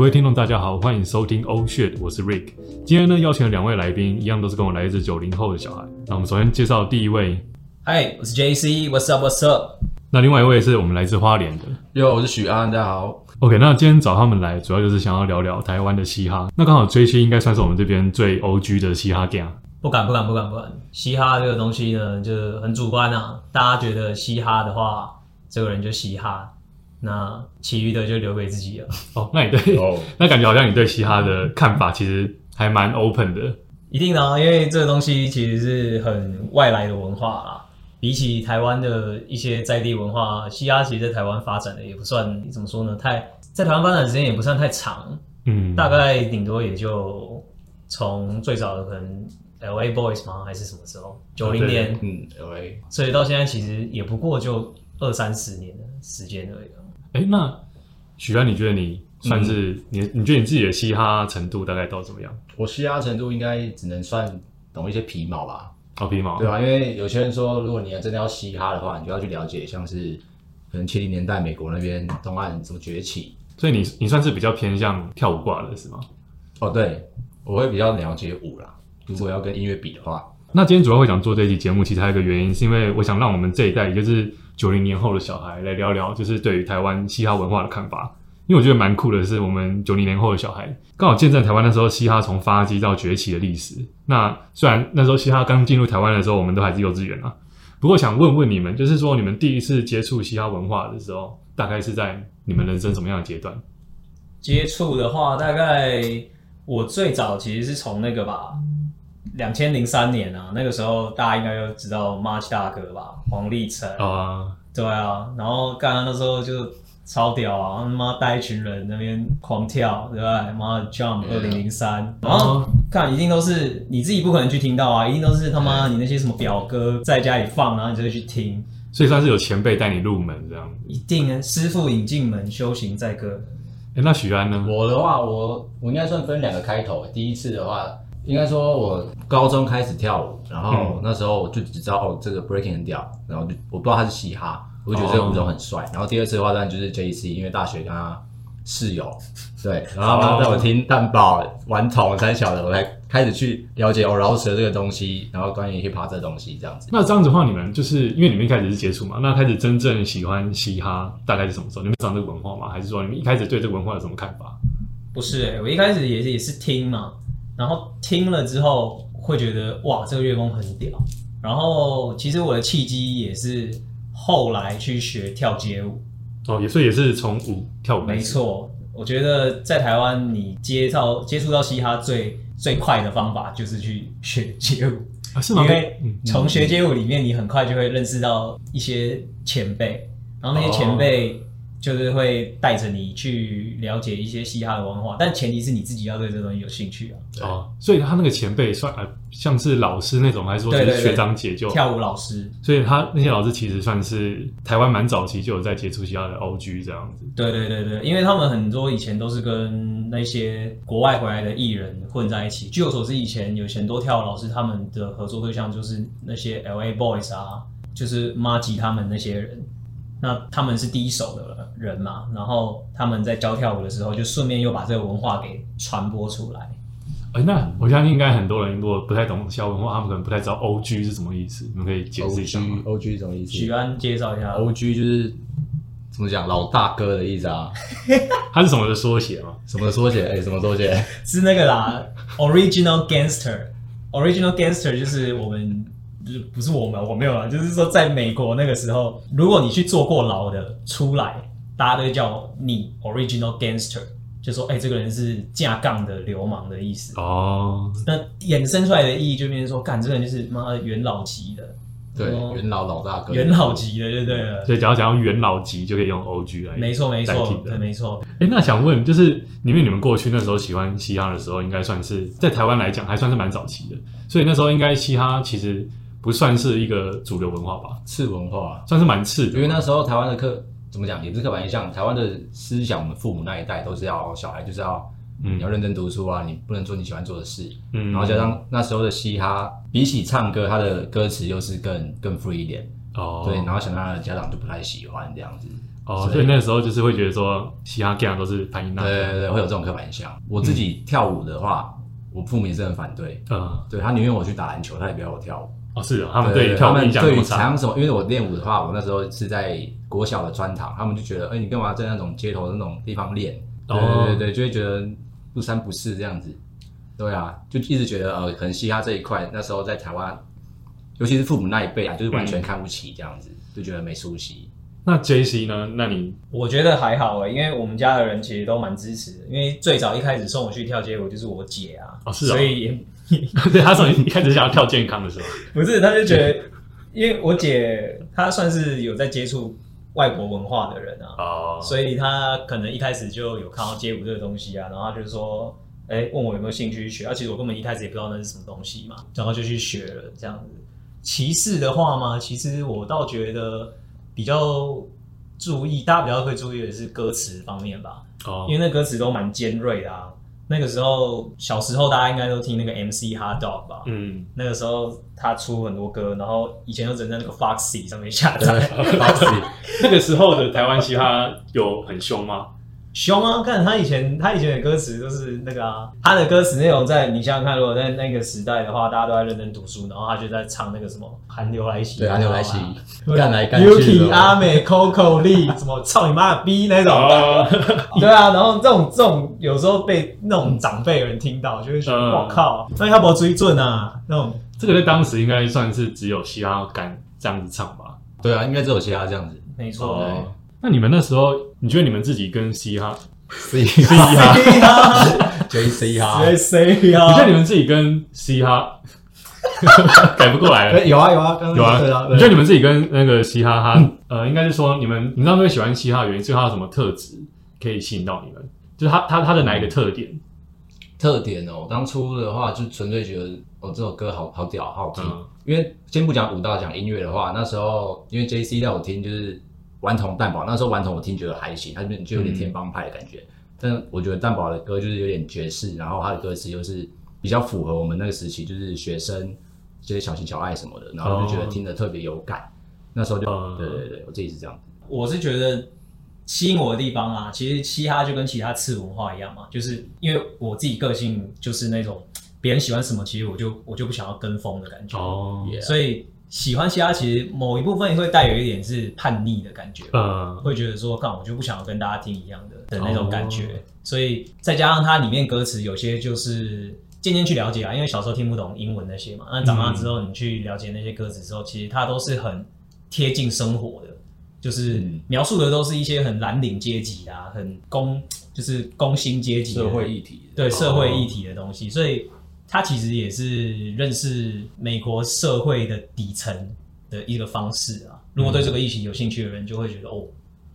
嗨，各位听众，大家好，欢迎收听 Oh Shit，我是 Rick。今天呢，邀请了两位来宾，一样都是跟我来自九零后的小孩。那我们首先介绍第一位，嗨，我是 JC，What's up？What's up？那另外一位是我们来自花莲的。哟，我是许安，大家好。OK，那今天找他们来，主要就是想要聊聊台湾的嘻哈。那刚好追星应该算是我们这边最 OG 的嘻哈 gang。不敢，不敢，不敢，不敢。嘻哈这个东西呢，就是很主观啊。大家觉得嘻哈的话，这个人就嘻哈，那其余的就留给自己了。哦，那你对，哦，那感觉好像你对嘻哈的看法其实还蛮 open 的。一定的、啊，因为这个东西其实是很外来的文化啦。比起台湾的一些在地文化，嘻哈其实在台湾发展的也不算怎么说呢，太在台湾发展的时间也不算太长，嗯，大概顶多也就从最早的可能 L A Boys 吗，还是什么时候？九零对年，嗯，L A，所以到现在其实也不过就二三十年的时间而已啊。哎，那许安，你觉得你算是、你，你觉得你自己的嘻哈程度大概到怎么样？我嘻哈程度应该只能算懂一些皮毛吧，哦皮毛，对啊、因为有些人说，如果你要真的要嘻哈的话，你就要去了解，像是可能七零年代美国那边东岸怎么崛起。所以你你算是比较偏向跳舞挂的是吗？哦，对，我会比较了解舞啦。如果要跟音乐比的话，那今天主要会想做这一期节目，其实还有一个原因，是因为我想让我们这一代，也就是九零年后的小孩来聊聊，就是对于台湾嘻哈文化的看法。因为我觉得蛮酷的是，我们九零年后的小孩刚好见证台湾那时候嘻哈从发迹到崛起的历史。那虽然那时候嘻哈刚进入台湾的时候，我们都还是幼稚园啊，不过想问问你们，就是说你们第一次接触嘻哈文化的时候，大概是在你们人生什么样的阶段？接触的话，大概我最早其实是从那个吧，两千零三年啊，那个时候大家应该都知道 March 大哥吧，黄立成，啊、对啊，然后刚刚那时候就超屌啊，他妈带一群人那边狂跳，对吧？妈的 Jump 二零零三，然后看一定都是你自己不可能去听到啊，一定都是他妈你那些什么表哥在家里放，然后你就会去听，所以算是有前辈带你入门这样。一定啊，师傅引进门，修行在个。哎，那许安呢？我的话，我我应该算分两个开头。第一次的话，应该说我高中开始跳舞，然后那时候我就只知道哦，这个 breaking 很屌，然后就我不知道他是嘻哈，我就觉得这个舞种很帅。然后第二次的话，当然就是 J C，因为大学跟他室友，对，然后他带我听蛋堡、顽童、三小的，我才开始去了解哦饶舌这个东西，然后关于 hip hop 这个东西这样子。那这样子的话，你们就是因为你们一开始是接触嘛，那开始真正喜欢嘻哈大概是什么时候？你们知道这个文化吗？还是说你们一开始对这个文化有什么看法？不是、欸，我一开始也是也是听嘛，然后听了之后会觉得哇，这个乐风很屌。然后其实我的契机也是后来去学跳街舞，哦，也所以也是从舞跳舞。没错，我觉得在台湾你接到接触到嘻哈最最快的方法就是去学街舞，啊，是吗？因为嗯从学街舞里面你很快就会认识到一些前辈，然后那些前辈就是会带着你去了解一些嘻哈的文化，但前提是你自己要对这个东西有兴趣啊。哦，所以他那个前辈算呃像是老师那种，还是说学长姐就？跳舞老师，所以他那些老师其实算是台湾蛮早期就有在接触嘻哈的 OG 这样子。对对对对，因为他们很多以前都是跟那些国外回来的艺人混在一起。据我所知，以前有很多跳舞老师他们的合作对象就是那些 L A Boys 啊，就是马吉他们那些人。那他们是第一手的人嘛，然后他们在教跳舞的时候，就顺便又把这个文化给传播出来。哎，那我相信应该很多人如果不太懂嘻哈文化，他们可能不太知道 OG 是什么意思，你们可以解释一下吗 G？O G 什么意思许安介绍一下。？O G 就是怎么讲老大哥的意思啊？它 是什么的缩写吗？什么缩写？哎、什么缩写？是那个啦，Original Gangster，Original Gangster 就是我们，就是不是我们，我没有啦，就是说在美国那个时候，如果你去坐过牢的出来，大家都会叫你 Original Gangster，就说哎、这个人是架杠的流氓的意思。哦，那衍生出来的意义就变成说，干这个人就是妈的元老级的，对，哦元老老大哥。元老级的就对了。所以只要讲到元老级，就可以用 OG 来。没错没错，的对没错。哎，那想问，就是因为你们过去那时候喜欢嘻哈的时候，应该算是在台湾来讲还算是蛮早期的，所以那时候应该嘻哈其实不算是一个主流文化吧，次文化，算是蛮次的。因为那时候台湾的课怎么讲，也不是刻板印象，台湾的思想，我们父母那一代都是要小孩就是要。嗯你要认真读书啊，你不能做你喜欢做的事。嗯然后加上那时候的嘻哈，比起唱歌，它的歌词又是更更 free 一点。哦，对，然后想让他的家长就不太喜欢这样子。哦，所以那时候就是会觉得说嘻哈 gang 都是潘音娜，对对对，会有这种刻板印象。我自己跳舞的话，我父母也是很反对，嗯，对他宁愿我去打篮球，他也不要我跳舞。哦是哦，他们对对跳舞他们对于印象那么差，常什么？因为我练舞的话，我那时候是在国小的专堂，他们就觉得，哎、你干嘛在那种街头的那种地方练？对哦对对对，就会觉得不三不四这样子。对啊，就一直觉得呃，可能嘻哈这一块那时候在台湾，尤其是父母那一辈啊，就是完全看不起这样子，就觉得没出息。那 J C 呢？那你我觉得还好诶，因为我们家的人其实都蛮支持的。因为最早一开始送我去跳街舞就是我姐啊，哦是哦所以也 对他从一开始想要跳健康的时候，不是，他就觉得，因为我姐她算是有在接触外国文化的人啊，哦，所以她可能一开始就有看到街舞这个东西啊，然后她就说，哎、问我有没有兴趣去学，啊，其实我根本一开始也不知道那是什么东西嘛，然后就去学了这样子。歧视的话嘛，其实我倒觉得比较注意，大家比较会注意的是歌词方面吧，哦因为那歌词都蛮尖锐的啊。那个时候小时候大家应该都听那个 MC Hot Dog 吧，嗯，那个时候他出很多歌，然后以前都只能在那个 Foxy 上面下对载。，Foxy 那个时候的台湾嘻哈有很凶吗？凶啊！看他以前他以前的歌词都是那个啊，他的歌词内容在你想想看，如果在那个时代的话，大家都在认真读书，然后他就在唱那个什么韩流来袭，对，韩流来袭干来干去的 Yuki 阿美 Coco Lee 什么操你妈的逼那种，哦，对啊，然后这种这种有时候被那种长辈人听到，就会觉得嗯我靠，那他不要追准啊，那种这个在当时应该算是只有嘻哈敢这样子唱吧？对啊，应该只有嘻哈这样子。没错。哦，那你们那时候，你觉得你们自己跟嘻哈，嘻哈，，J C 哈，J C 哈？你觉得你们自己跟嘻哈改不过来了？哎有啊有啊，刚刚有啊，对啊，你觉得你们自己跟那个嘻哈哈，呃，应该是说你们，你知道会喜欢嘻哈的原因，是它有什么特质可以吸引到你们？就是它它它的哪一个特点？特点哦，当初的话就纯粹觉得哦这首歌好好屌，好好听。嗯因为先不讲舞蹈，讲音乐的话，那时候因为 J C 在我听就是顽童蛋堡，那时候顽童我听觉得还行，他就就有点天帮派的感觉。但我觉得蛋堡的歌就是有点爵士，然后他的歌词又是比较符合我们那个时期，就是学生这些小情小爱什么的，然后就觉得听得特别有感。那时候就、嗯对对对，我自己是这样。我是觉得吸引我的地方啊，其实嘻哈就跟其他次文化一样嘛，就是因为我自己个性就是那种别人喜欢什么，其实我就我就不想要跟风的感觉，哦所以喜欢嘻哈其实某一部分会带有一点是叛逆的感觉，嗯，会觉得说，干我就不想要跟大家听一样的的那种感觉，哦。所以再加上它里面歌词有些就是渐渐去了解啊，因为小时候听不懂英文那些嘛，那长大之后你去了解那些歌词之后，其实它都是很贴近生活的，就是嗯。描述的都是一些很蓝领阶级啊，很工就是工薪阶级的社会议题，对社会议题的东西，所以它其实也是认识美国社会的底层的一个方式啊。如果对这个议题有兴趣的人，就会觉得哦，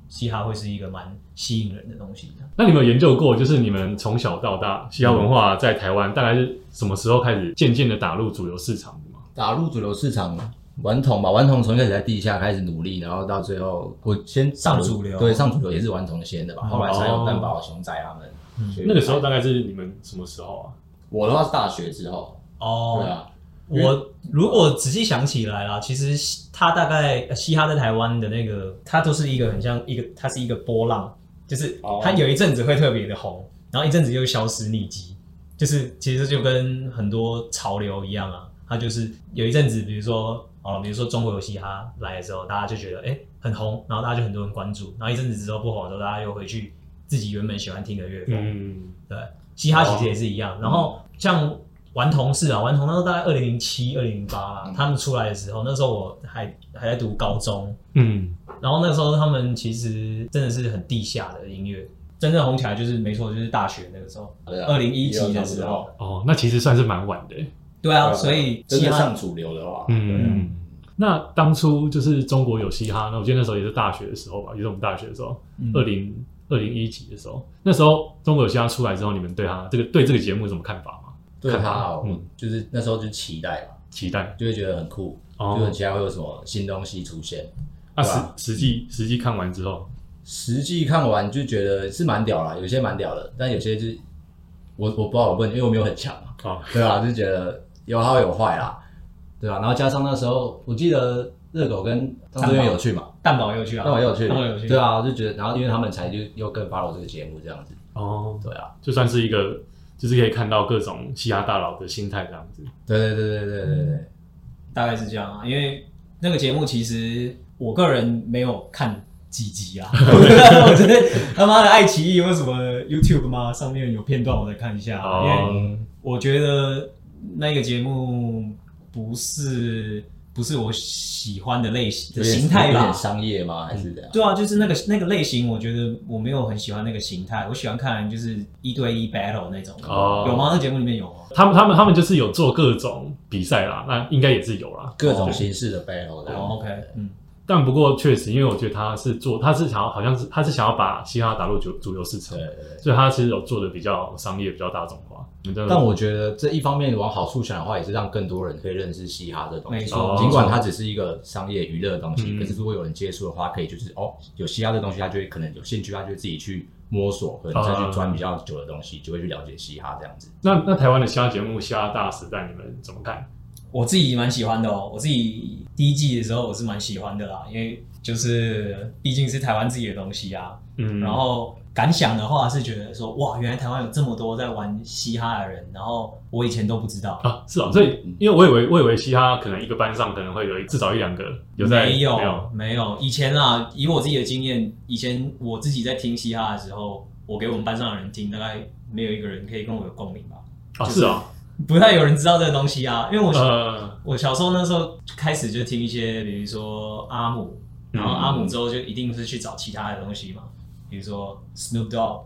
嘻哈会是一个蛮吸引人的东西。那你们有研究过，就是你们从小到大嘻哈文化在台湾大概是什么时候开始渐渐的打入主流市场的吗？打入主流市场，顽童吧，顽童从一开始在地下开始努力，然后到最后我先上主流对，上主流也是顽童先的吧，后来才有蛋堡、熊仔他们。所以那个时候大概是你们什么时候啊？我的话是大学之后，哦。对啊，我如果仔细想起来啦，其实嘻他大概呃嘻哈在台湾的那个，它都是一个很像一个，它是一个波浪，就是哦。它有一阵子会特别的红，然后一阵子又消失匿迹，就是其实就跟很多潮流一样啊，它就是有一阵子，比如说哦，比如说中国有嘻哈来的时候，大家就觉得哎、诶很红，然后大家就很多人关注，然后一阵子之后不红的时候，大家又回去自己原本喜欢听的乐风，嗯，对，嘻哈其实也是一样。然后像顽童是啊，顽童那时候大概二零零七、二零零八啦，他们出来的时候，那时候我还还在读高中，嗯，然后那时候他们其实真的是很地下的音乐，真正红起来就是没错，就是大学那个时候，二零一级的时候，哦，那其实算是蛮晚的。欸。对啊，所以嘻哈真的上主流的话，嗯，那当初就是中国有嘻哈，那我记得那时候也是大学的时候吧，也是我们大学的时候，嗯。二零二零一几的时候，那时候中国有嘻哈出来之后，你们对他这个对这个节目有什么看法吗？对他哦嗯，就是那时候就期待嘛，期待。就会觉得很酷，哦。就很期待会有什么新东西出现。那实实际实际看完之后，实际看完就觉得是蛮屌啦，有些蛮屌的，但有些就是我我不知道我问，因为我没有很强嘛，哦，对啊，就觉得有好有坏啦，对啊，然后加上那时候我记得热狗跟张志远有趣嘛，蛋堡也有趣啊，蛋堡也有趣，蛋堡也有趣，对啊，我就觉得，然后因为他们才就又更 follow 这个节目这样子，哦，对啊，就算是一个，就是可以看到各种嘻哈大佬的心态这样子。对对对对对对。对，大概是这样啊。因为那个节目其实我个人没有看几集啊，我觉得他妈的爱奇艺有什么 YouTube 吗？上面有片段我再看一下，因为哦，我觉得那个节目不是不是我喜欢的类型的形态有点吧。商业吗？还是怎样？对啊，就是那个那个类型，我觉得我没有很喜欢那个形态。我喜欢看就是一对一 battle 那种。哦有吗？那节目里面有吗？他们他们他们就是有做各种比赛啦，那应该也是有啦。各种形式的 battle 的。哦，OK，嗯，但不过确实，因为我觉得他是做，他是想要好像是他是想要把嘻哈打入主主流市场对，对对。所以他其实有做的比较商业、比较大众化。但我觉得这一方面往好处想的话，也是让更多人可以认识嘻哈这东西。没错尽管它只是一个商业娱乐的东西，嗯可是如果有人接触的话，可以就是哦，有嘻哈这东西，他就会可能有兴趣，他就会自己去摸索，可能再去钻比较久的东西，就会去了解嘻哈这样子。那那台湾的嘻哈节目《嘻哈大时代》，你们怎么看？我自己蛮喜欢的哦。我自己第一季的时候我是蛮喜欢的啦，因为就是毕竟是台湾自己的东西啊。嗯，然后感想的话是觉得说，哇，原来台湾有这么多在玩嘻哈的人，然后我以前都不知道。啊，是啊，所以因为我以为我以为嘻哈可能一个班上可能会有一至少一两个有在没有没有以前啊，以我自己的经验，以前我自己在听嘻哈的时候，我给我们班上的人听，大概没有一个人可以跟我有共鸣吧，啊就是是啊，不太有人知道这个东西啊。因为我、呃我小时候那时候开始就听一些，比如说阿姆，然后阿姆之后就一定是去找其他的东西嘛，比如说 Snoop Dogg，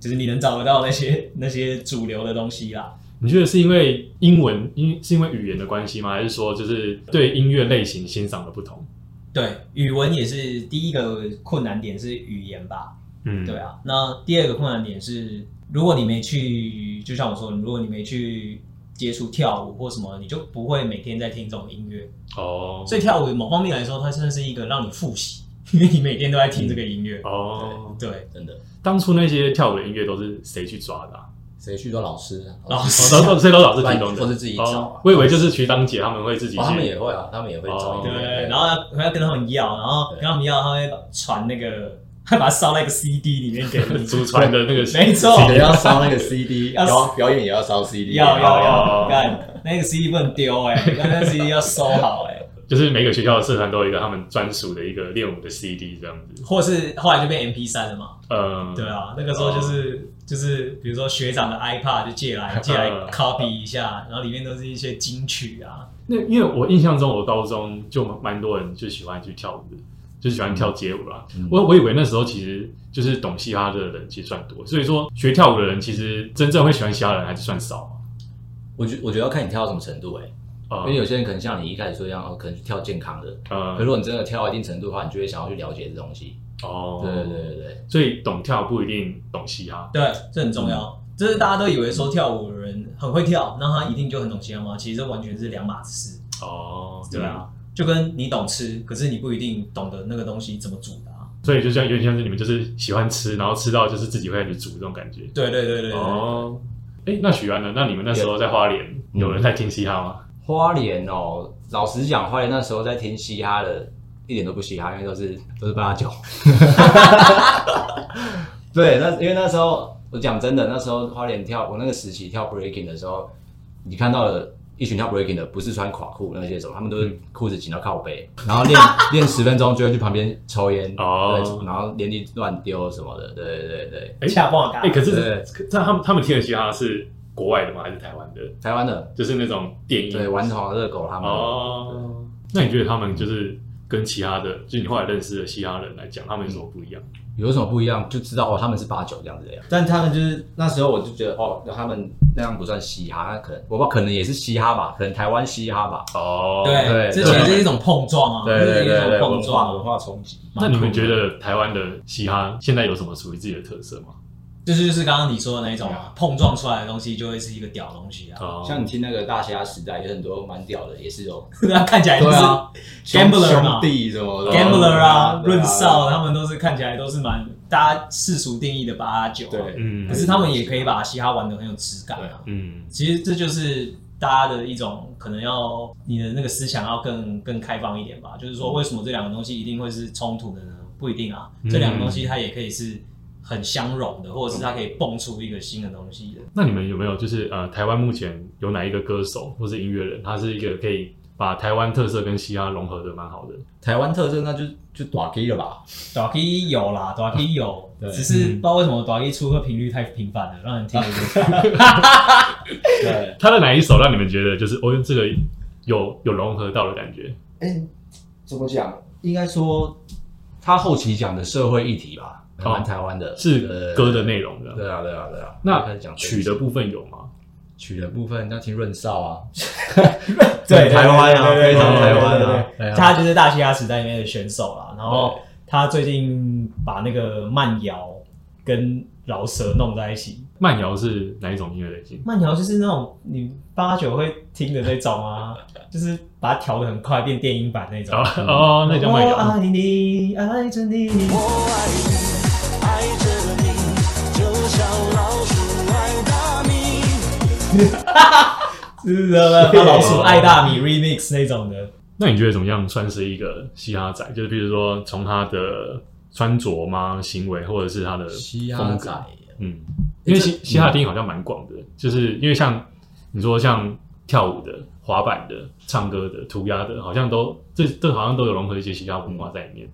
就是你能找得到那些 那些主流的东西啦。你觉得是因为英文因是因为语言的关系吗？还是说就是对音乐类型欣赏的不同？对，语文也是第一个困难点是语言吧，嗯，对啊。那第二个困难点是，如果你没去，就像我说，如果你没去接触跳舞或什么，你就不会每天在听这种音乐。哦，所以跳舞某方面来说，它算是一个让你复习，因为你每天都在听这个音乐。哦，对，真的，当初那些跳舞的音乐都是谁去抓的、啊？谁去做老师啊？老哦，师都都老师提供的，或是自己找啊哦我以为就是学长姐他们会自己他们也会啊，他们也会找。对，然后要还要跟他们要，然后跟他们要，他会传那个，他把它烧在一个 CD 里面给你。祖传的那个，没错，也要烧那个 CD，要表表演也要烧 CD，要要哦要，干那个 CD 不能丢哎，那那个 CD 要收好哎，就是每个学校的社团都有一个他们专属的一个练舞的 CD 这样子。或是后来就变 MP 三了嘛。呃，对啊，那个时候就是就是比如说学长的 iPad 就借来 借来嗯 copy 一下，然后里面都是一些金曲啊。那因为我印象中，我高中就蛮多人就喜欢去跳舞的，就喜欢跳街舞啦。嗯我我以为那时候其实就是懂嘻哈的人其实算多，所以说学跳舞的人其实真正会喜欢嘻哈的人还是算少。我觉我觉得要看你跳到什么程度哎、呃因为有些人可能像你一开始说一样，哦可能去跳健康的，可呃如果你真的跳到一定程度的话，你就会想要去了解这东西。哦，对对对所以懂跳不一定懂嘻哈。对，这很重要。就是大家都以为说跳舞的人很会跳，那他一定就很懂嘻哈吗？其实这完全是两码子事。哦，对啊，就跟你懂吃，可是你不一定懂得那个东西怎么煮的啊。所以就像有点像是你们就是喜欢吃，然后吃到就是自己会开始煮这种感觉。对对对对对。哦，哎，那许安呢？那你们那时候在花莲有人在听嘻哈吗？花莲哦，老实讲，花莲那时候在听嘻哈的，一点都不嘻哈，因为都是都是八九。对，那因为那时候我讲真的，那时候花莲跳我那个时期跳 breaking 的时候，你看到了一群跳 breaking 的，不是穿垮裤那些种，他们都是裤子紧到靠背，然后练 练十分钟就会去旁边抽烟，哦对，然后连地乱丢什么的，对对对对，哎恰棒哎，可是对这他们他们听的嘻哈是国外的吗？还是台湾的？台湾的就是那种电音。对顽童热狗他们，哦，那你觉得他们就是跟其他的，就是你后来认识的嘻哈人来讲，他们有什么不一样？有什么不一样？就知道哦，他们是八九这样子的呀。但他们就是那时候我就觉得哦，他们那样不算嘻哈，那可能我不知道，可能也是嘻哈吧，可能台湾嘻哈吧。哦，对，对这其实是一种碰撞啊，对对这是一种对碰撞文。化冲击。那你们觉得台湾的嘻哈现在有什么属于自己的特色吗？这就是刚刚你说的那一种啊，碰撞出来的东西就会是一个屌东西啊，哦，像你听那个大虾时代，有很多蛮屌的，也是有。那 看起来就是啊 Gambler 嘛。兄弟什么的。Gambler 啊、对润少，他们都是看起来都是蛮大家世俗定义的八九啊，对，嗯。可是他们也可以把嘻哈玩的很有质感啊。嗯，其实这就是大家的一种可能要你的那个思想要更更开放一点吧。就是说，为什么这两个东西一定会是冲突的呢？不一定啊，这两个东西它也可以是很相融的，或者是它可以蹦出一个新的东西的。那你们有没有就是呃，台湾目前有哪一个歌手或是音乐人，他是一个可以把台湾特色跟嘻哈融合的蛮好的？台湾特色那就就短 K 了吧？短 K 有啦，短 K 有，对只是不知道为什么短 K 出歌频率太频繁了，让人听 对，他的哪一首让你们觉得就是哦，这个有有融合到的感觉？哎、怎么讲？应该说他后期讲的社会议题吧，还蛮台湾的，哦是歌的内容的。对啊，对啊，对啊。那开始讲曲的部分有吗？曲的部分要听润少啊，对台湾啊，非常台湾啊，他就是大嘻哈时代里面的选手啦。然后他最近把那个慢摇跟饶舌弄在一起。慢摇是哪一种音乐类型？慢摇就是那种你八九会听的那种啊，就是把它调的很快，变电音版那种。哦哦，那叫慢我摇。爱你，爱着你。我爱你，是的，把老鼠爱大米 remix 那种的。那你觉得怎么样算是一个嘻哈仔？就是比如说从他的穿着吗、行为，或者是他的嘻哈风格仔，嗯，因为嘻嘻哈定义好像蛮广的，就是因为像你说像跳舞的、滑板的、唱歌的、涂鸦的，好像都这这好像都有融合一些嘻哈文化在里面。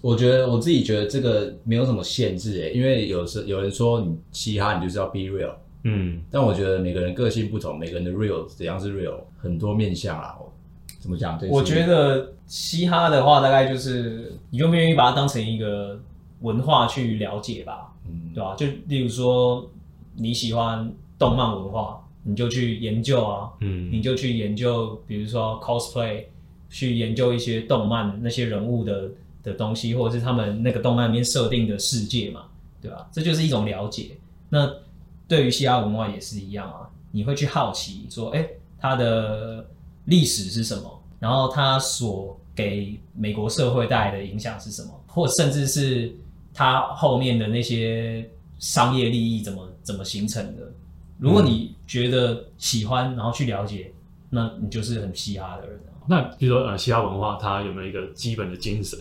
我觉得我自己觉得这个没有什么限制诶，因为有时有人说你嘻哈你就是要 be real，嗯，但我觉得每个人个性不同，每个人的 real 怎样是 real，很多面相啊。怎么讲？我觉得嘻哈的话，大概就是你愿不愿意把它当成一个文化去了解吧，嗯，对吧、就例如说你喜欢动漫文化，你就去研究啊，嗯你就去研究，比如说 cosplay，去研究一些动漫那些人物的的东西，或者是他们那个动漫里面设定的世界嘛，对吧？这就是一种了解。那对于嘻哈文化也是一样啊，你会去好奇说，哎、它的历史是什么？然后它所给美国社会带来的影响是什么？或甚至是它后面的那些商业利益怎么怎么形成的？如果你觉得喜欢，然后去了解，那你就是很嘻哈的人啊。那比如说呃，嘻哈文化它有没有一个基本的精神？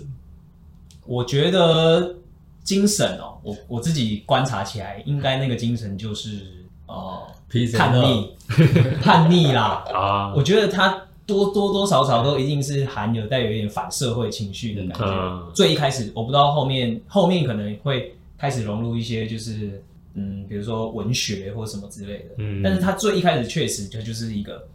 我觉得精神哦，我我自己观察起来，应该那个精神就是呃 Peace 叛逆，叛逆啦。啊，我觉得他多多多少少都一定是含有带有一点反社会情绪的感觉。嗯最一开始我不知道后面后面可能会开始融入一些就是嗯，比如说文学或什么之类的。嗯但是他最一开始确实它就是一个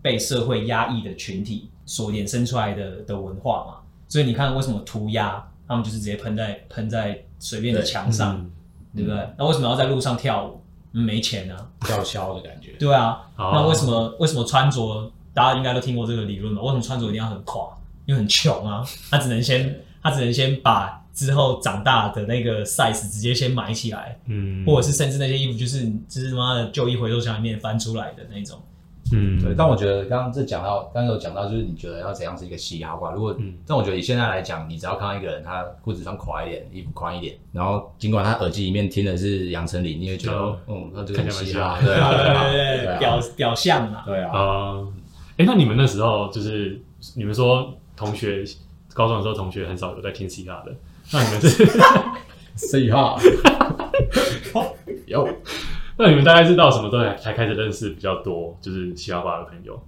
被社会压抑的群体所衍生出来的的文化嘛。所以你看为什么涂鸦，他们就是直接喷在喷在随便的墙上，嗯对不对？那为什么要在路上跳舞？嗯没钱啊。叫嚣的感觉。对啊，哦那为什么为什么穿着大家应该都听过这个理论吧？为什么穿着一定要很垮？因为很穷啊，他只能先他只能先把之后长大的那个 size 直接先买起来，嗯，或者是甚至那些衣服就是就是妈的旧衣回收箱里面翻出来的那种。嗯，对，但我觉得刚刚这讲到，刚刚有讲到，就是你觉得要怎样是一个嘻哈化？如果，嗯但我觉得以现在来讲，你只要看到一个人，他裤子穿垮一点，衣服宽一点，然后尽管他耳机里面听的是杨丞琳，你会觉得，哦嗯，那这个很嘻哈，对啊，对啊，对表表象嘛。对啊，嗯，哎、那你们那时候就是你们说同学高中的时候同学很少有在听嘻哈的，那你们是 嘻哈，有，那你们大概是到什么时候才才开始认识比较多就是嘻哈吧的朋友？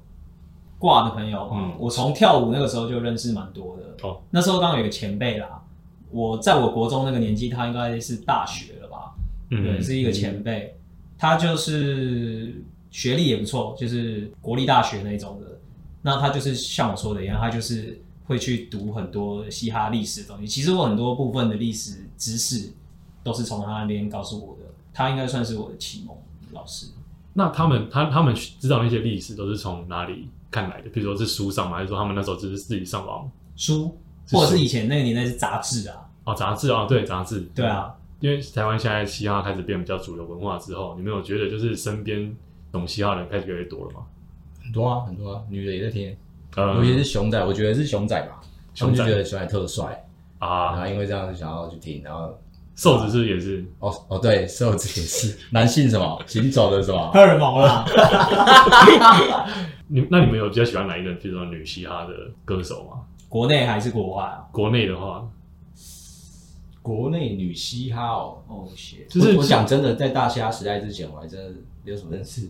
挂的朋友，嗯嗯，我从跳舞那个时候就认识蛮多的。哦，那时候刚好有个前辈啦，我在我国中那个年纪，他应该是大学了吧？嗯对，是一个前辈，他就是学历也不错，就是国立大学那种的。那他就是像我说的一样，他就是会去读很多嘻哈历史的东西。其实我很多部分的历史知识都是从他那边告诉我的，他应该算是我的启蒙老师。那他们他他们知道那些历史都是从哪里看来的？比如说是书上吗？还是说他们那时候只是自己上网？书，或者是以前那个年代是杂志啊，哦杂志啊？对杂志，对啊，因为台湾现在嘻哈开始变比较主流文化之后，你们有觉得就是身边懂嘻哈的人开始越来越多了吗？很多啊，很多啊，女的也在听，呃。尤其是熊仔，我觉得是熊仔吧，他们就熊仔。觉得熊仔特帅。啊，然啊后因为这样就想要去听，然后瘦子是不是也是？哦哦，对，瘦子也是 男性什么行走的什么 荷尔蒙啦，你那你们有比较喜欢哪一个，比如说女嘻哈的歌手吗？国内还是国外啊？国内的话，国内女嘻哈哦。哦就是我我讲真的，在大嘻哈时代之前，我还真的没有什么认识。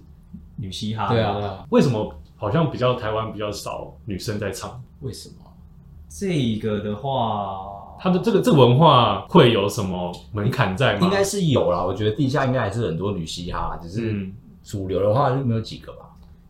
女嘻哈，对啊，对啊，为什么好像比较台湾比较少女生在唱？为什么？这个的话，它的这个这个文化会有什么门槛在吗？应该是有啦，我觉得地下应该还是很多女嘻哈，只是嗯主流的话就没有几个吧。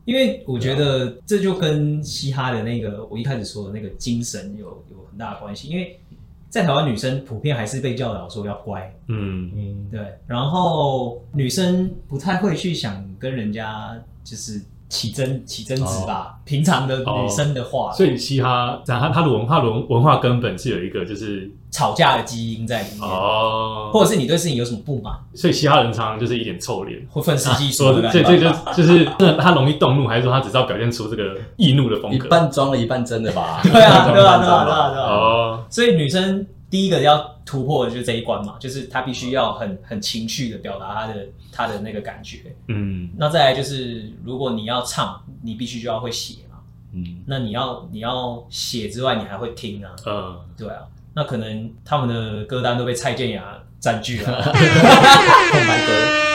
因为我觉得这就跟嘻哈的那个我一开始说的那个精神有有很大的关系，因为在台湾女生普遍还是被教导说要乖，嗯嗯，对，然后女生不太会去想跟人家就是起争起争执吧，平常的女生的话，所以嘻哈它它的文化文文化根本是有一个就是吵架的基因在里面，哦，或者是你对事情有什么不满，所以嘻哈人常常就是一点臭脸。会愤世嫉俗说的所以。这这就就是那他容易动怒，还是说他只是要表现出这个易怒的风格一？半装了一半真的吧？对啊，对啊，对啊，对啊。哦，所以女生第一个要突破的就是这一关嘛，就是他必须要很很情绪的表达他的他的那个感觉。嗯那再来就是，如果你要唱，你必须就要会写嘛。嗯，那你要你要写之外，你还会听啊，嗯，对啊。那可能他们的歌单都被蔡健雅占据了。空白格。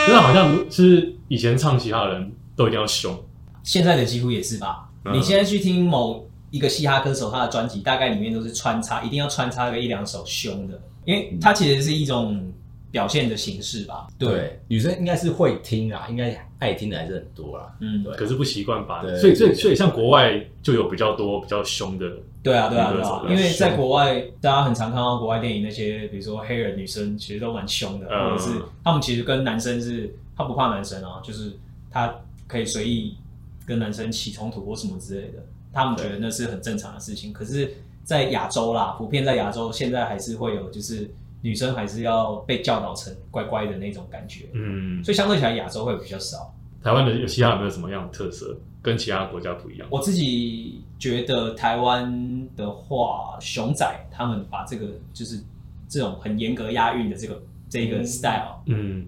那好像是以前唱其他的人都一定要凶，现在的几乎也是吧。嗯你现在去听某一个嘻哈歌手他的专辑，大概里面都是穿插，一定要穿插个一两首凶的，因为它其实是一种表现的形式吧。对，女生应该是会听啊，应该爱听的还是很多啦。嗯，对。可是不习惯吧？对。所以所以所以像国外就有比较多比较凶的，对啊，对啊，对啊。因为在国外，大家很常看到国外电影那些，比如说黑人女生，其实都蛮凶的，嗯。或者是他们其实跟男生是，他不怕男生啊，就是他可以随意跟男生起冲突或什么之类的，他们觉得那是很正常的事情。可是，在亚洲啦，普遍在亚洲，现在还是会有，就是女生还是要被教导成乖乖的那种感觉，嗯，所以相对起来，亚洲会比较少。台湾的嘻哈有没有什么样的特色，跟其他国家不一样？我自己觉得台湾的话，熊仔他们把这个就是这种很严格押韵的这个这个 style 嗯，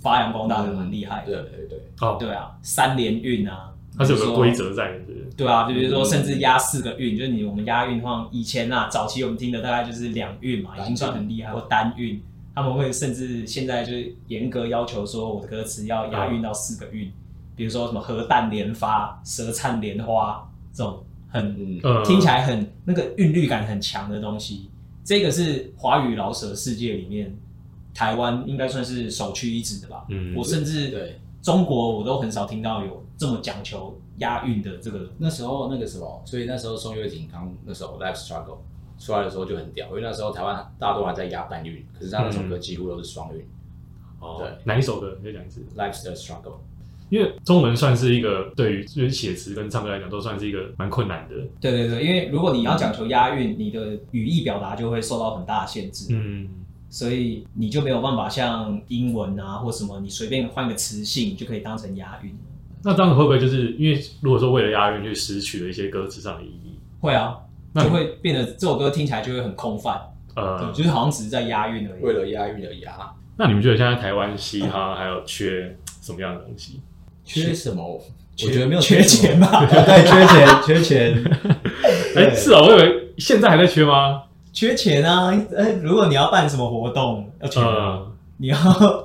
发扬光大的蛮厉害对的。对对，哦，对啊，三连韵啊，它是有个规则在的，对啊，就比如说甚至押四个韵，就是你我们押韵的话，以前啊早期我们听的大概就是两韵嘛，已经算很厉害，或单韵。他们会甚至现在就是严格要求说，我的歌词要押韵到四个韵，比如说什么核弹连发、舌灿莲花这种很听起来很那个韵律感很强的东西。这个是华语饶舌世界里面台湾应该算是首屈一指的吧。嗯我甚至对，中国我都很少听到有这么讲求押韵的这个。那时候那个什么，所以那时候宋岳庭刚那首《Life Struggle》出来的时候就很屌，因为那时候台湾大多还在押单韵，可是他那首歌几乎都是双韵，哦对哪一首歌？你再讲一次。Life's the Struggle》。因为中文算是一个对于就是写词跟唱歌来讲都算是一个蛮困难的，对对对，因为如果你要讲求押韵，你的语义表达就会受到很大的限制，嗯，所以你就没有办法像英文啊或什么，你随便换个词性就可以当成押韵。那这样会不会就是因为如果说为了押韵去失去了一些歌词上的意义？会啊，那就会变得这首歌听起来就会很空泛，呃对，，就是好像只是在押韵而已。为了押韵而押，那你们觉得现在台湾嘻哈还有缺什么样的东西？缺什么？我缺觉得没有缺什么钱吧？对，缺钱，缺钱。哎、对是啊，我以为现在还在缺吗？缺钱啊！哎，如果你要办什么活动，要钱啊，呃，你要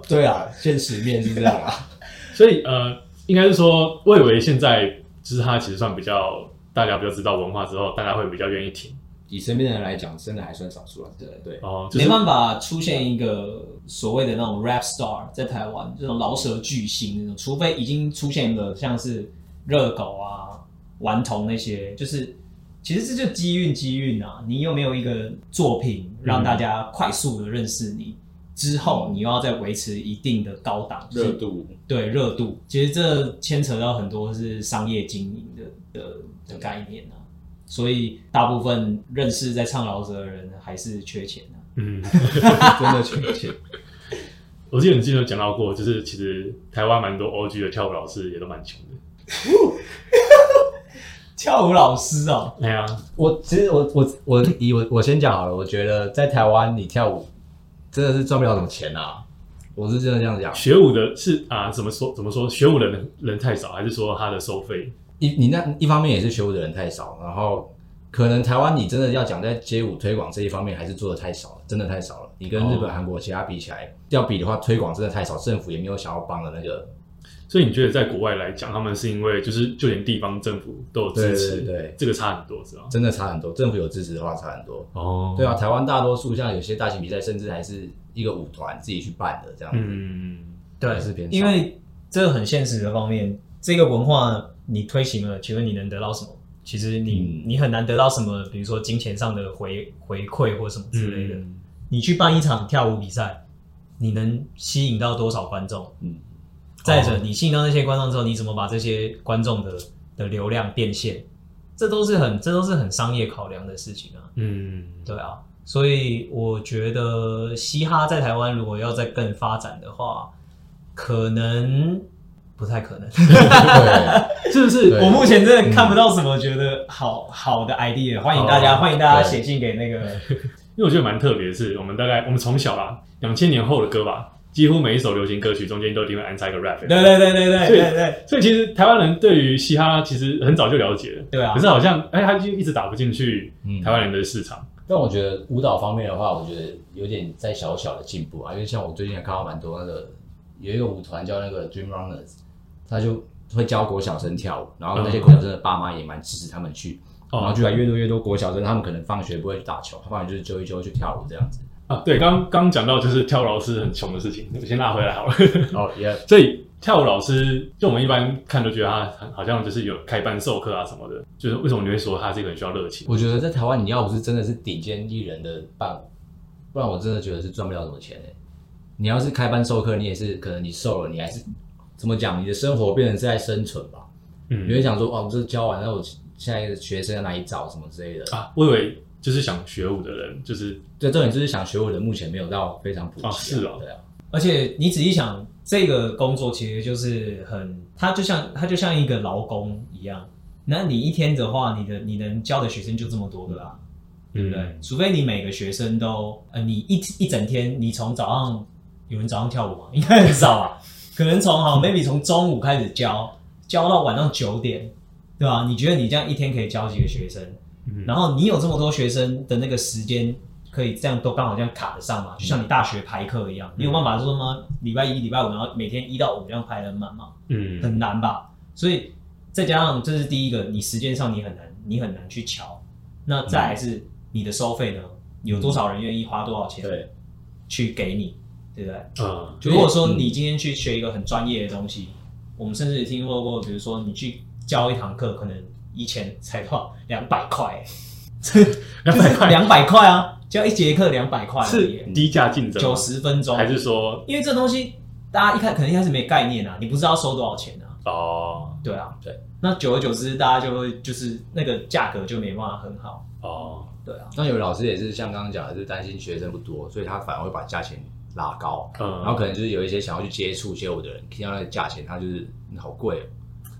对啊，现实面是这样啊。所以呃，应该是说，我以为现在就是他其实算比较大家比较知道文化之后，大家会比较愿意听以身边的人来讲，真的还算少数了。对对，哦，就是没办法出现一个所谓的那种 rap star 在台湾这种饶舌巨星那种，除非已经出现了像是热狗啊、顽童那些，就是其实这就机运机运啊，你有没有一个作品让大家快速的认识你？之后你又要再维持一定的高档热度对热度，其实这牵扯到很多是商业经营的的的概念啊，所以大部分认识在唱饶舌的人还是缺钱啊。嗯，真的缺钱。我记得你之前有讲到过，就是其实台湾蛮多 OG 的跳舞老师也都蛮穷的。跳舞老师哦，哎呀，我其实我我我以我我先讲好了，我觉得在台湾你跳舞真的是赚不了什么钱啊！我是真的这样讲。学舞的是啊，怎么说怎么说？学舞的人人太少，还是说他的收费？一你那一方面也是学舞的人太少，然后可能台湾你真的要讲在街舞推广这一方面，还是做的太少了，真的太少了。你跟日本、哦韩国其他比起来，要比的话，推广真的太少，政府也没有想要帮的那个。所以你觉得在国外来讲，他们是因为就是就连地方政府都有支持，对对对这个差很多，是吧？真的差很多，政府有支持的话差很多。哦对啊，，台湾大多数像有些大型比赛，甚至还是一个舞团自己去办的这样子。嗯，对是偏因为这个很现实的方面，这个文化你推行了，请问你能得到什么？其实你、嗯你很难得到什么，比如说金钱上的回回馈或什么之类的。嗯你去办一场跳舞比赛，你能吸引到多少观众？嗯，再者，哦你吸引到那些观众之后，你怎么把这些观众的的流量变现？这都是很这都是很商业考量的事情啊。嗯，对啊，所以我觉得嘻哈在台湾如果要再更发展的话，可能不太可能。是不是？我目前真的看不到什么觉得好好的 idea，欢迎大家，哦欢迎大家对写信给那个。因为我觉得蛮特别的是，我们大概我们从小啦，两千年后的歌吧，几乎每一首流行歌曲中间都一定会安插一个 rap。对对对对对对对所以其实台湾人对于嘻哈其实很早就了解了，对啊可！是好像哎，他就一直打不进去嗯台湾人的市场。但我觉得舞蹈方面的话，我觉得有点在小小的进步啊，因为像我最近也看到蛮多那个有一个舞团叫那个 Dream Runners，他就会教国小生跳舞，然后那些国小生的爸妈也蛮支持他们去，然后哦就来越多越多国小生，他们可能放学不会去打球，他们就是揪一揪去跳舞这样子。啊，对，刚刚讲到就是跳舞老师很穷的事情，我先拉回来好了。哦，耶 所以跳舞老师，就我们一般看都觉得他很好像就是有开班授课啊什么的，就是为什么你会说他是一个很需要热情？我觉得在台湾，你要不是真的是顶尖艺人的伴舞，不然我真的觉得是赚不了什么钱诶、你要是开班授课，你也是可能你瘦了，你还是怎么讲？你的生活变成是在生存吧。嗯你嗯会想说，哦，我这教完，那我现在的学生在哪里找什么之类的。啊，我以为就是想学舞的人，就是对，重点就是想学舞的，目前没有到非常普及、哦是啊对啊，而且你仔细想，这个工作其实就是很，它就像它就像一个劳工一样。那你一天的话，你的你能教的学生就这么多个啦，对不对？嗯除非你每个学生都，呃，你一一整天，你从早上有人早上跳舞吗？应该很少啊，可能从好 maybe 从中午开始教，教到晚上九点，对吧？你觉得你这样一天可以教几个学生？嗯然后你有这么多学生的那个时间，可以这样都刚好这样卡得上嘛？就像你大学排课一样，你有办法说吗？礼拜一、礼拜五，然后每天一到五这样排得很满吗？嗯很难吧？所以再加上这是第一个，你时间上你很难，你很难去瞧。那再来是你的收费呢？有多少人愿意花多少钱对，去给你，对不对？如果说嗯你今天去学一个很专业的东西，我们甚至听说过，比如说你去教一堂课，可能一千才多少两百块，两百块。两百块啊，就一节课两百块是，低价竞争吗？九十分钟，还是说因为这东西大家一开可能一开始没概念啊，你不知道收多少钱啊，哦。对啊，对，那久而久之，大家就会就是那个价格就没办法很好，哦。对啊，那有的老师也是像刚刚讲的，是担心学生不多，所以他反而会把价钱拉高，嗯，然后可能就是有一些想要去接触街舞的人，听到那个价钱，他就是嗯好贵哦，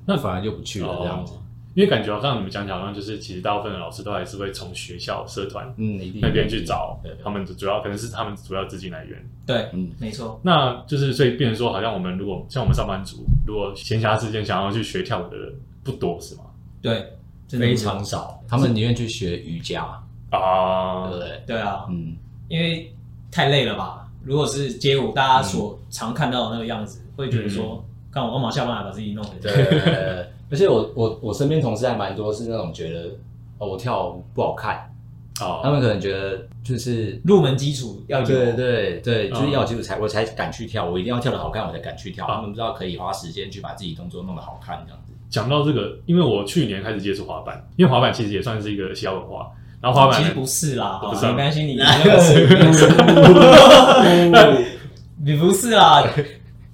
那反而就不去了这样子。哦。因为感觉好像你们讲起来好像就是其实大部分的老师都还是会从学校社团嗯，那边去找他们的主要可能是他们主要资金来源。对，嗯没错，那就是所以变成说，好像我们如果像我们上班族，如果闲暇时间想要去学跳舞的人不多是吗？对，非常少，他们宁愿去学瑜伽，啊对不对？对啊，嗯，因为太累了吧？如果是街舞，大家所常看到的那个样子，会觉得说，看我干嘛下班还把自己弄成这样？对，而且我我我身边同事还蛮多是那种觉得哦我跳舞不好看，哦，他们可能觉得就是入门基础要有，对对对，就是嗯要有基础才我才敢去跳，我一定要跳的好看我才敢去跳。啊他们不知道可以花时间去把自己动作弄得好看这样子。讲到这个，因为我去年开始接触滑板，因为滑板其实也算是一个小文化，然后滑板其实不是啦，不是啊好没关系，你你那个是，你不是啦，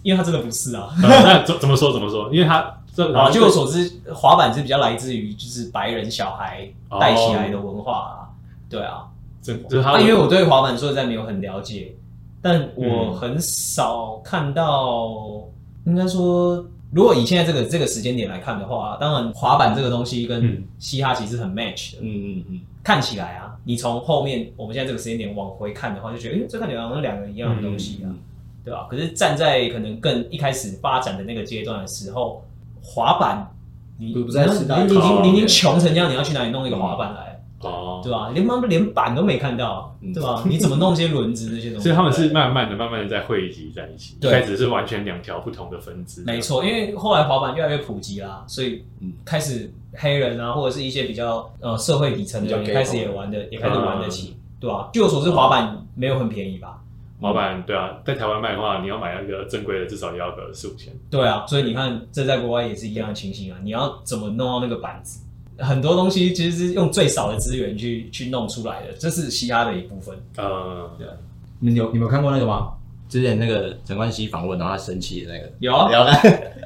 因为他真的不是啊。呃那怎怎么说怎么说？因为他这啊，据我所知，滑板是比较来自于就是白人小孩带起来的文化啊。对啊，这这是他啊，因为我对滑板说实在没有很了解，但我嗯很少看到，应该说，如果以现在这个这个时间点来看的话，当然滑板这个东西跟嗯嘻哈其实很 match 的，嗯嗯嗯，看起来啊，你从后面我们现在这个时间点往回看的话，就觉得，哎、这看起来好像两个一样的东西啊，嗯对吧？可是站在可能更一开始发展的那个阶段的时候，滑板，你不不在时代你你已经你已经穷成这样，你要去哪里弄一个滑板来？哦，对吧？连妈连板都没看到，嗯对吧？你怎么弄一些轮子那些东西？所以他们是慢慢的、慢慢的在汇集在一起，开始是完全两条不同的分支。没错，因为后来滑板越来越普及啦，所以嗯开始黑人啊，或者是一些比较呃社会底层的人开始也玩的，也开始玩得起，对吧？据我所知，滑板没有很便宜吧？滑板对啊，在台湾卖的话，你要买那个正规的，至少也要个四五千。对啊，所以你看，这在国外也是一样的情形啊。你要怎么弄到那个板子？很多东西其实是用最少的资源去去弄出来的，这是嘻哈的一部分。呃，你们有你们有看过那个吗？之前那个陈冠希访问，然后他生气的那个，有啊聊看，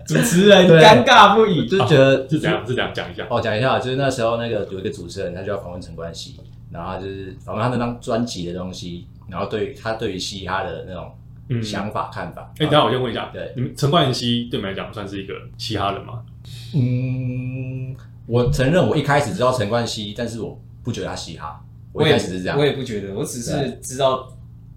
主持人对尴尬不已，就觉得是怎样？是怎样讲一下？哦，讲一下，就是那时候那个有一个主持人，他就要访问陈冠希，然后就是访问他那张专辑的东西，然后对于他对于嘻哈的那种嗯想法、看法。哎、等一下我先问一下，对你们陈冠希对你们来讲算是一个嘻哈人吗？嗯，我承认我一开始知道陈冠希，但是我不觉得他嘻哈，我一也开始是这样我，也不觉得，我只是知道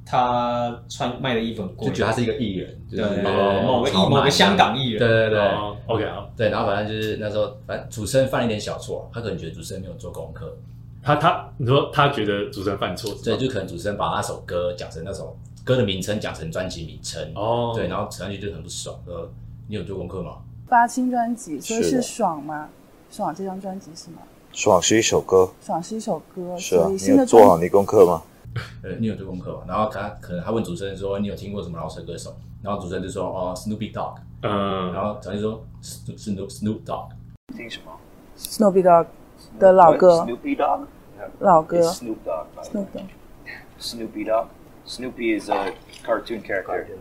他穿卖的衣服很贵，就觉得他是一个艺人，就对某个艺某个香港艺人，对对对。哦，OK 啊，对，然后反正就是那时候，反正主持人犯了一点小错，他可能觉得主持人没有做功课，他他你说他觉得主持人犯错是对，就可能主持人把那首歌讲成那首歌的名称讲成专辑名称，哦，对，然后陈冠希就很不爽，呃你有做功课吗？发新专辑，所以是爽吗？爽这张专辑是吗？爽是一首歌，爽是一首歌，是啊，你有做好你功课吗？呃，你有做功课吗？然后他可能他问主持人说你有听过什么饶舌歌手？然后主持人就说哦，Snoopy Dogg，嗯，然后陈冠希说 Snoop Snoop Dogg，听什么 Snoopy Dogg 的老歌，？Snoopy Dogg。老歌 It's Snoop Dogg. by the way. Snoop Dogg。Snoopy Dogg. Snoopy is a cartoon character.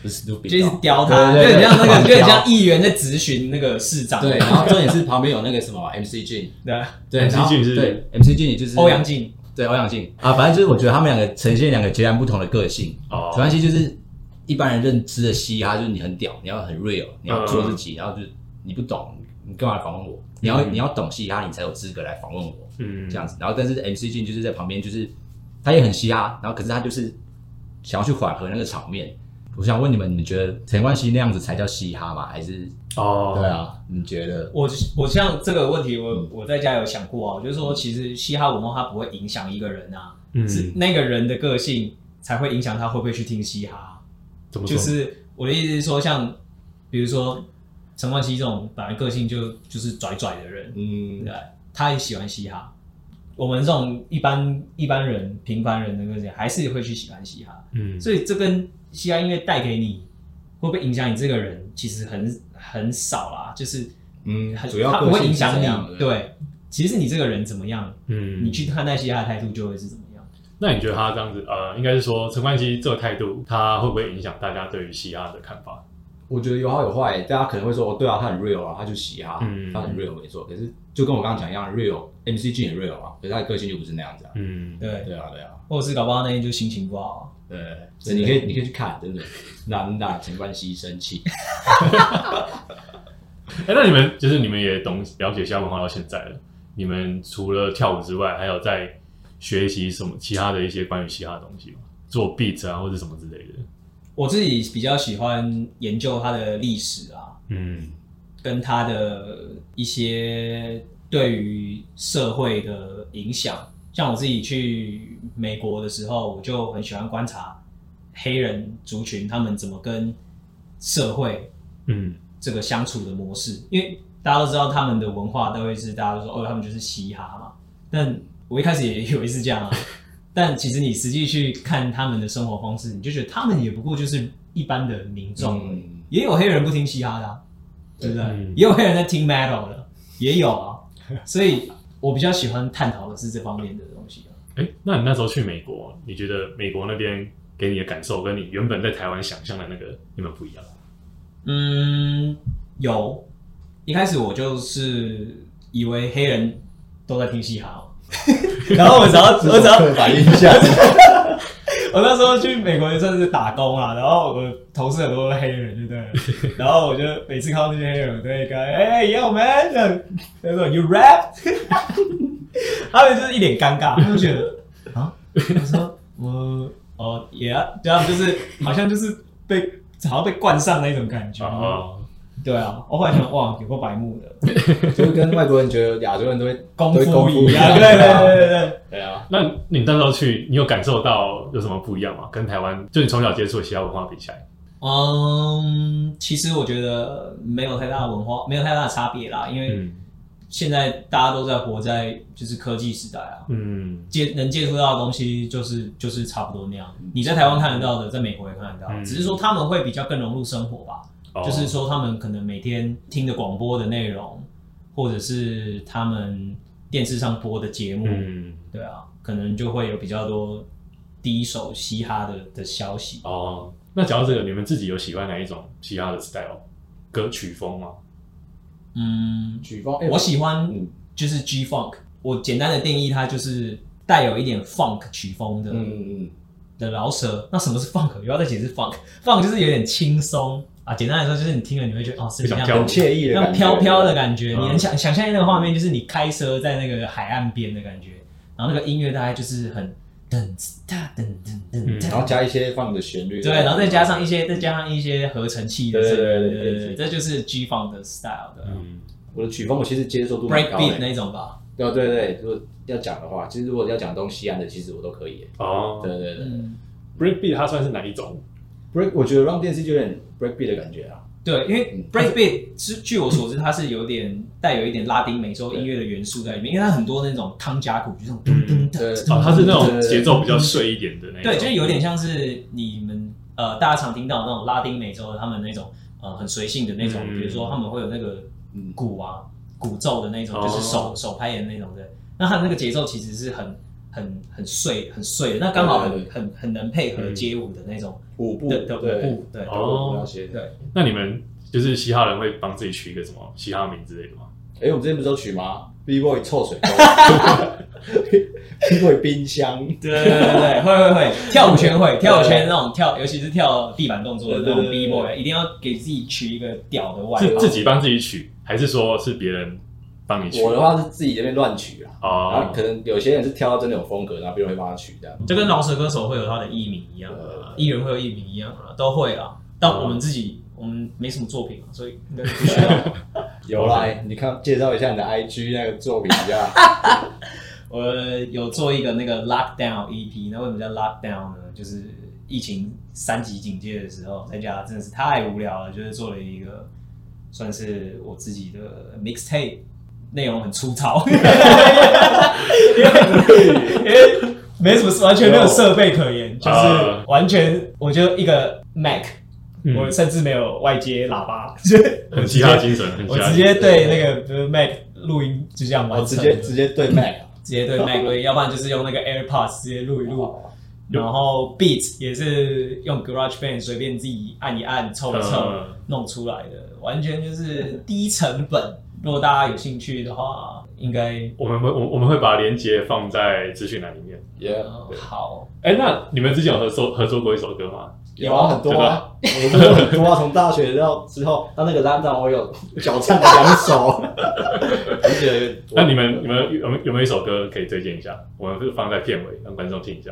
不是 Snoopy，就一直 Dogg 刁他，就很像那个，狂就很像议员在质询那个市长，对，然后重点是旁边有那个什么 MC Jin，对 MC 然后 Jin 是对 MC Jin 就是欧阳靖，对欧阳靖啊，反正就是我觉得他们两个呈现两个截然不同的个性。哦陈冠希就是一般人认知的嘻哈，就是你很屌，你要很 real，你要做自己，然后就是你不懂，你干嘛来访问我？你要、嗯你要懂嘻哈，你才有资格来访问我，嗯这样子。然后但是 MC Jin 就是在旁边，就是他也很嘻哈，然后可是他就是想要去缓和那个场面。我想问你们，你们觉得陈冠希那样子才叫嘻哈吗？还是哦，对，啊？你觉得？我我像这个问题，我嗯我在家有想过啊，就是说，其实嘻哈文化它不会影响一个人啊，嗯是那个人的个性才会影响他会不会去听嘻哈。怎么说？就是我的意思是说，像比如说陈冠希这种本来个性就就是拽拽的人，嗯对，他也喜欢嘻哈。我们这种一般一般人、平凡人的个性，还是会去喜欢嘻哈。嗯，所以这跟嘻哈音乐带给你会不会影响你这个人，其实很很少啦，就是嗯很主要它不会影响你。对，其实你这个人怎么样，嗯，你去看待嘻哈的态度就会是怎么样。那你觉得他这样子，呃，应该是说陈冠希这个态度，他会不会影响大家对于嘻哈的看法？我觉得有好有坏，大家可能会说，哦，对啊，他很 real 啊，他就嘻哈，嗯他很 real 没错。可是就跟我刚刚讲一样，real，MC G 也 real 啊，可是他的个性就不是那样子啊。嗯，对，对啊，对啊，或者是搞不好那天就心情不好，对，所以你可以你可以去看，真的让让陈冠希生气。哎、那你们就是你们也懂了解嘻哈文化到现在了，你们除了跳舞之外，还有在学习什么其他的一些关于嘻哈的东西吗？做 beat 啊，或者什么之类的？我自己比较喜欢研究它的历史啊，嗯跟它的一些对于社会的影响。像我自己去美国的时候，我就很喜欢观察黑人族群他们怎么跟社会嗯这个相处的模式，因为大家都知道他们的文化都会是大家都说哦，他们就是嘻哈嘛。但我一开始也以为是这样啊，但其实你实际去看他们的生活方式，你就觉得他们也不过就是一般的民众而已，嗯也有黑人不听嘻哈的、啊，对不对？嗯也有黑人在听 metal 的，也有啊。所以我比较喜欢探讨的是这方面的东西啊。哎、那你那时候去美国，你觉得美国那边给你的感受跟你原本在台湾想象的那个有没有不一样？嗯，有。一开始我就是以为黑人都在听嘻哈嘛，然后我只要我只要刻板印象。我那时候去美国也算是打工啊，然后我同事很多黑人，对不对？然后我就每次看到那些黑人，我都会跟他哎、yo man，他说 you rap，他们就是一脸尴尬，他就觉得啊，我说我哦也啊，这样就是好像就是被好像被冠上那种感觉。哦，对啊，我后来想哇，有个白目的。就是跟外国人觉得亚洲人都会功夫一样，对对对对对。对啊，那你那时候去，你有感受到有什么不一样吗？跟台湾，就你从小接触的其他文化比起来，嗯，其实我觉得没有太大的文化，没有太大的差别啦，因为嗯。现在大家都在活在就是科技时代啊，嗯。接能接触到的东西就是就是差不多那样。你在台湾看得到的，在美国也看得到，嗯。只是说他们会比较更融入生活吧。哦就是说他们可能每天听的广播的内容，或者是他们电视上播的节目，嗯对啊，可能就会有比较多第一手嘻哈的的消息。哦，那讲到这个，你们自己有喜欢哪一种嘻哈的 style 歌曲风吗？嗯，曲风，哎我喜欢嗯就是 G Funk，我简单的定义它就是带有一点 Funk 曲风的、嗯嗯的饶舌。那什么是 Funk？又要再解释 Funk，Funk 就是有点轻松啊。简单来说，就是你听了你会觉得哦，是比较很惬意的那飘飘的感觉。嗯你能想想象那个画面，就是你开车在那个海岸边的感觉，然后那个音乐大概就是很噔哒噔噔噔然后加一些放的旋律，对，然后再加上一些再加上一些合成器的对声音，对对对对对对，这就是 G Funk 的 style 的嗯我的曲风，我其实接受度蛮 break 高的 beat 那种吧。对对对，如果要讲的话，其实如果要讲东西岸的，其实我都可以。哦对对对嗯，，breakbeat 它算是哪一种？，break 我觉得让电视就有点 break beat 的感觉啊。对，因为嗯。Breakbeat 是据我所知，它是有点带有一点拉丁美洲音乐的元素在里面，因为它很多那种汤加鼓，就是那种噔噔噔，哦，它是那种节奏比较碎一点的那种，对，就是有点像是你们呃大家常听到那种拉丁美洲的他们那种呃很随性的那种，嗯。比如说他们会有那个嗯。鼓啊鼓奏的那种，哦就是手手拍的那种的，那它那个节奏其实是很很很碎很碎的，那刚好很很很能配合嗯街舞的那种舞步的的舞对步，对哦那些。对。那你们就是嘻哈人会帮自己取一个什么嘻哈名之类的吗？哎，我们之前不是都取吗？B boy 臭水沟，B boy 冰箱，对对对对，会会会，跳舞圈会，跳舞圈那种跳，尤其是跳地板动作的那种对对 B boy，一定要给自己取一个屌的外号。是自己帮自己取，还是说是别人帮你取？我的话是自己这边乱取啊。然可能有些人是挑到真的有风格，然后别人会帮他取这样。就跟饶舌歌手会有他的艺名一样啊，艺人会有艺名一样啊，都会啊。但我们自己我们没什么作品啊，所以应该是不需要。有啦，哎你看介绍一下你的 IG 那个作品一下。我有做一个那个 lockdown EP，那为什么叫 lockdown 呢？就是疫情三级警戒的时候，在家真的是太无聊了，就是做了一个算是我自己的 mixtape，内容很粗糙，因为因为没什么完全没有设备可言，就是啊完全我就一个 Mac，、嗯我甚至没有外接喇叭，就很嘻哈精神。我直接对那个就是 Mac 录音就这样完成，直接直接对 Mac，。直接对 Mac 录音，要不然就是用那个 AirPods 直接录一录。然后 Beat 也是用 GarageBand 随便自己按一按、凑一凑嗯弄出来的，完全就是低成本。如果大家有兴趣的话，应该我们会我我们会把链接放在资讯栏里面。Yeah，呃好。哎，那你们之前有合作合作过一首歌吗？有啊，很多啊，我们有很多啊，从大学到之后到那个拉档，我有脚唱了两首，而 且那你们你们有没有有没有一首歌可以推荐一下？我们会放在片尾让观众听一下。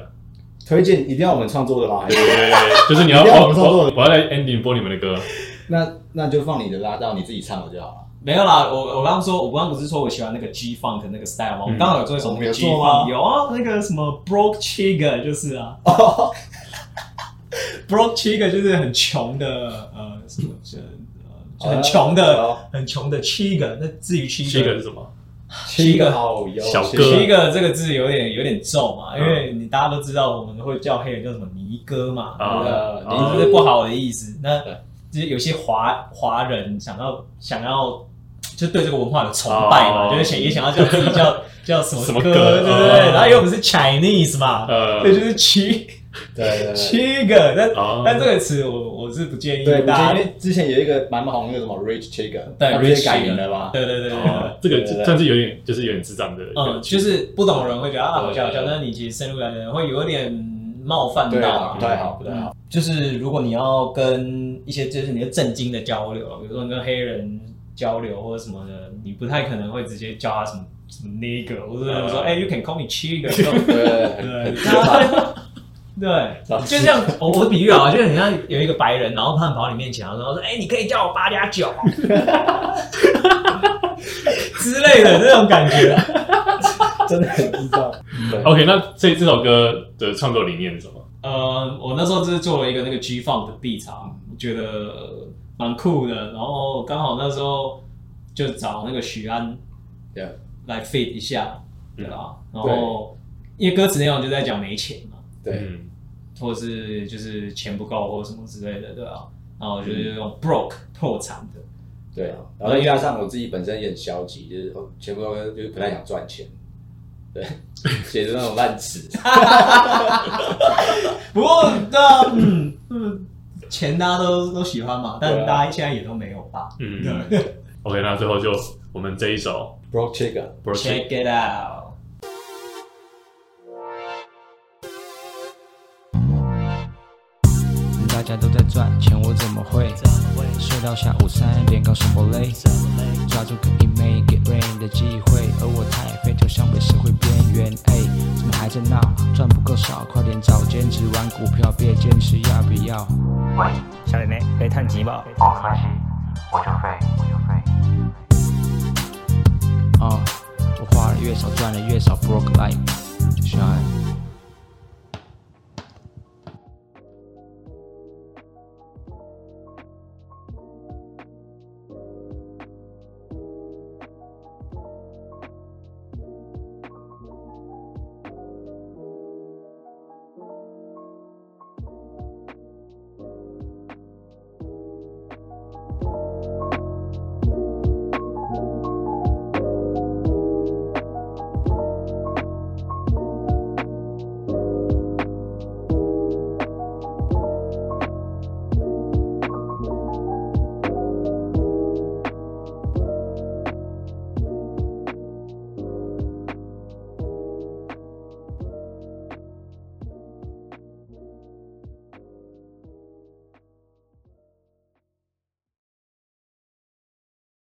推荐一定要我们创作的吗？还是对对对，就是你要 我我们创作的我我要在 ending 播你们的歌。那那就放你的拉到你自己唱的就好了。没有啦，我我刚刚说，我刚刚不是说我喜欢那个 G Funk 那个 style 吗？我们刚好有做一首那个有 G Funk，有啊，那个什么 Broke Chigga 就是啊，Broke Chigga 就是很穷的呃什么就呃就很穷的哦很穷的 Chigga，那至于个是什么？七个好友小哥。七个这个字有点有点重嘛，因为你大家都知道我们会叫黑人叫什么尼哥嘛，啊。呃，啊。尼是不好的意思。那就是有些华华人想要想要就对这个文化的崇拜嘛，哦就是想也想要叫自己叫 叫什么歌，什么歌对不对？哦然后因为我们是 Chinese 嘛，呃对，就是七对对对。七个，但哦但这个词我我是不建议大家因。为之前有一个蛮红那个什么 Rich Chicken，对 Rich 改名了吗？对对对对对。哦，这个对对对算是有点就是有点智障的嗯，就是不懂的人会觉得啊好笑好笑，对对但是你其实深入了解会有点冒犯到啊不。太好，不太好。就是如果你要跟一些就是你的正经的交流，比如说你跟黑人交流或者什么的，你不太可能会直接叫他什么什么 nigger，或者说哎、y o u can call me chigger，对对，对，就像我我比喻啊，就是你看有一个白人，然后他们跑到你面前，然后说，哎、你可以叫我八加九之类的那种感觉。真的很知道。对。OK，那这这首歌的创作理念是什么？呃，我那时候就是做了一个那个 G Funk 的 beat 啊，我觉得蛮酷的。然后刚好那时候就找那个许安 Yeah 来 fit 一下，对吧？然后因为歌词内容就在讲没钱嘛，对，嗯，或者是就是钱不够或什么之类的，对吧？然后我就是用 broke 破产的，对啊，然后再加上我自己本身也很消极，就是哦钱不够，就是不太想赚钱，对，写的那种烂词，不过对啊，嗯嗯，钱大家都都喜欢嘛，但大家现在也都没有吧？嗯对 OK，那最后就我们这一首 broke chicken，b r o k e，Check it out。大家都在赚钱，我怎么会睡到下午三点搞什么累？抓住可以 make it rain 的机会，而我太废，就像被社会边缘。哎，怎么还在闹？赚不够少，快点找兼职玩股票，别坚持，要不要？喂，小妹妹，可以探几吧？哦，没关系，我就废，我就废。啊、我花的越少，赚的越少，broke life，shine。